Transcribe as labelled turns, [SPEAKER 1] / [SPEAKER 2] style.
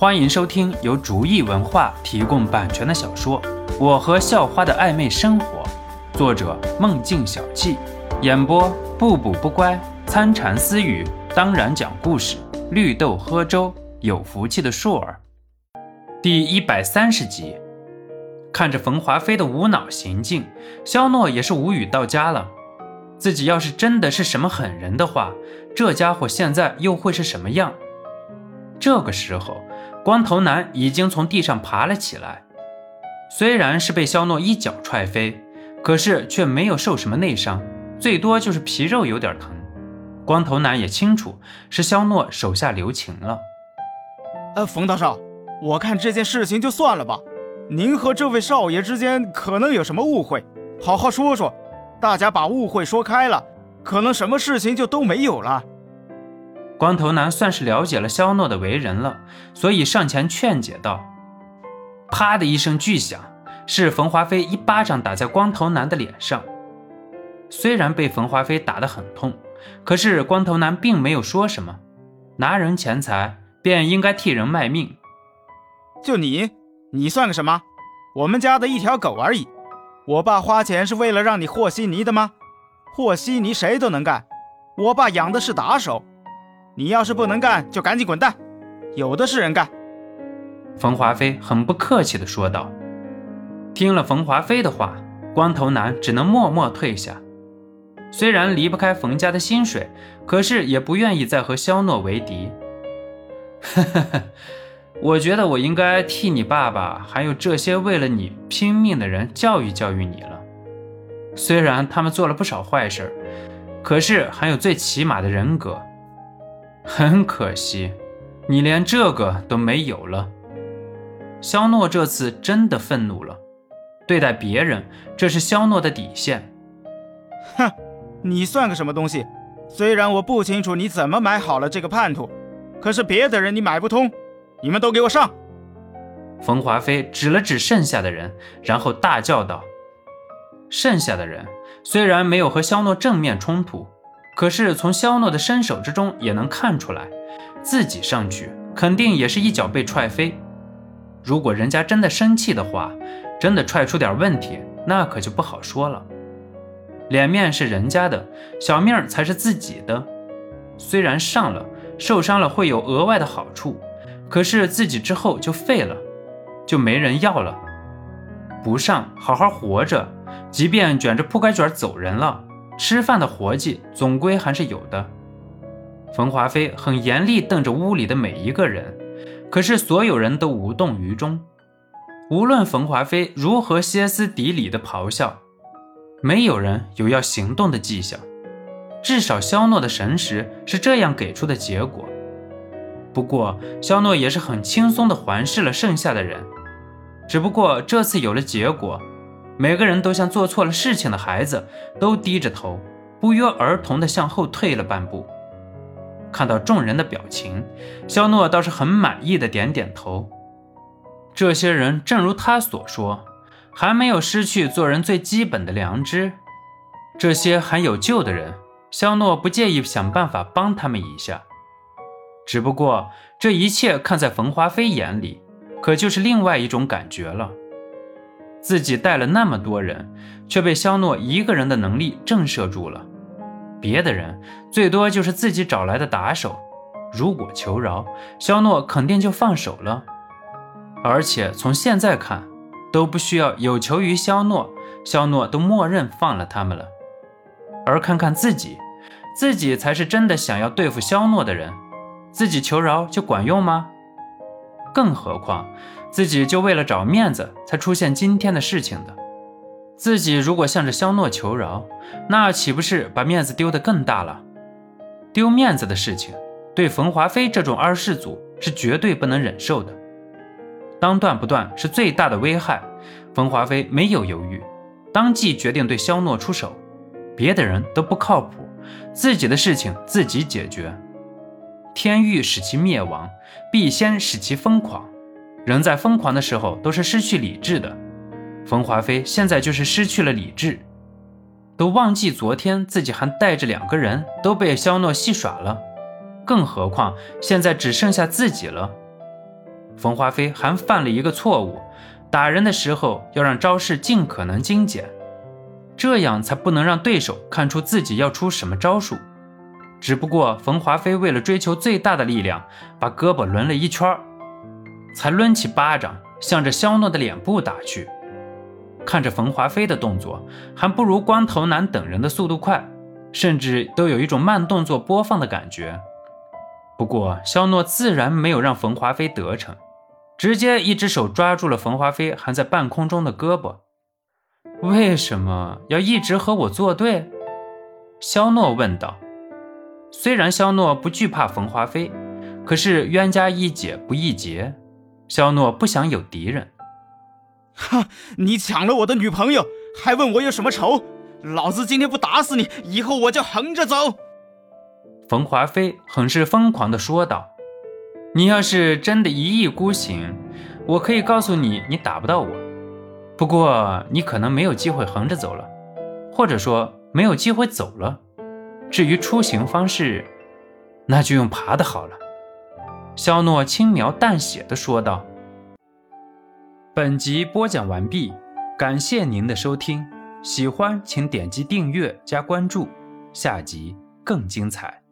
[SPEAKER 1] 欢迎收听由竹意文化提供版权的小说《我和校花的暧昧生活》，作者梦境小憩，演播不补不乖、参禅私语，当然讲故事，绿豆喝粥，有福气的硕儿。第一百三十集，看着冯华飞的无脑行径，肖诺也是无语到家了。自己要是真的是什么狠人的话，这家伙现在又会是什么样？这个时候，光头男已经从地上爬了起来，虽然是被肖诺一脚踹飞，可是却没有受什么内伤，最多就是皮肉有点疼。光头男也清楚是肖诺手下留情了。
[SPEAKER 2] 呃，冯大少，我看这件事情就算了吧，您和这位少爷之间可能有什么误会，好好说说。大家把误会说开了，可能什么事情就都没有了。
[SPEAKER 1] 光头男算是了解了肖诺的为人了，所以上前劝解道：“啪的一声巨响，是冯华飞一巴掌打在光头男的脸上。虽然被冯华飞打得很痛，可是光头男并没有说什么。拿人钱财，便应该替人卖命。
[SPEAKER 2] 就你，你算个什么？我们家的一条狗而已。”我爸花钱是为了让你和稀泥的吗？和稀泥谁都能干，我爸养的是打手。你要是不能干，就赶紧滚蛋，有的是人干。
[SPEAKER 1] 冯华飞很不客气地说道。听了冯华飞的话，光头男只能默默退下。虽然离不开冯家的薪水，可是也不愿意再和肖诺为敌。呵呵呵。我觉得我应该替你爸爸，还有这些为了你拼命的人教育教育你了。虽然他们做了不少坏事，可是还有最起码的人格。很可惜，你连这个都没有了。肖诺这次真的愤怒了，对待别人，这是肖诺的底线。
[SPEAKER 2] 哼，你算个什么东西？虽然我不清楚你怎么买好了这个叛徒，可是别的人你买不通。你们都给我上！
[SPEAKER 1] 冯华飞指了指剩下的人，然后大叫道：“剩下的人虽然没有和肖诺正面冲突，可是从肖诺的身手之中也能看出来，自己上去肯定也是一脚被踹飞。如果人家真的生气的话，真的踹出点问题，那可就不好说了。脸面是人家的，小命才是自己的。虽然上了，受伤了会有额外的好处。”可是自己之后就废了，就没人要了。不上好好活着，即便卷着铺盖卷走人了，吃饭的活计总归还是有的。冯华飞很严厉瞪着屋里的每一个人，可是所有人都无动于衷。无论冯华飞如何歇斯底里的咆哮，没有人有要行动的迹象。至少肖诺的神识是这样给出的结果。不过，肖诺也是很轻松地环视了剩下的人，只不过这次有了结果，每个人都像做错了事情的孩子，都低着头，不约而同地向后退了半步。看到众人的表情，肖诺倒是很满意的点点头。这些人正如他所说，还没有失去做人最基本的良知。这些还有救的人，肖诺不介意想办法帮他们一下。只不过这一切看在冯华飞眼里，可就是另外一种感觉了。自己带了那么多人，却被肖诺一个人的能力震慑住了。别的人最多就是自己找来的打手，如果求饶，肖诺肯定就放手了。而且从现在看，都不需要有求于肖诺，肖诺都默认放了他们了。而看看自己，自己才是真的想要对付肖诺的人。自己求饶就管用吗？更何况自己就为了找面子才出现今天的事情的。自己如果向着肖诺求饶，那岂不是把面子丢得更大了？丢面子的事情，对冯华飞这种二世祖是绝对不能忍受的。当断不断是最大的危害。冯华飞没有犹豫，当即决定对肖诺出手。别的人都不靠谱，自己的事情自己解决。天欲使其灭亡，必先使其疯狂。人在疯狂的时候都是失去理智的。冯华飞现在就是失去了理智，都忘记昨天自己还带着两个人都被肖诺戏耍了，更何况现在只剩下自己了。冯华飞还犯了一个错误，打人的时候要让招式尽可能精简，这样才不能让对手看出自己要出什么招数。只不过冯华飞为了追求最大的力量，把胳膊抡了一圈才抡起巴掌，向着肖诺的脸部打去。看着冯华飞的动作，还不如光头男等人的速度快，甚至都有一种慢动作播放的感觉。不过肖诺自然没有让冯华飞得逞，直接一只手抓住了冯华飞还在半空中的胳膊。为什么要一直和我作对？肖诺问道。虽然肖诺不惧怕冯华飞，可是冤家宜解不宜结，肖诺不想有敌人。
[SPEAKER 2] 哈！你抢了我的女朋友，还问我有什么仇？老子今天不打死你，以后我就横着走！
[SPEAKER 1] 冯华飞很是疯狂地说道：“你要是真的一意孤行，我可以告诉你，你打不到我。不过你可能没有机会横着走了，或者说没有机会走了。”至于出行方式，那就用爬的好了。”肖诺轻描淡写的说道。本集播讲完毕，感谢您的收听，喜欢请点击订阅加关注，下集更精彩。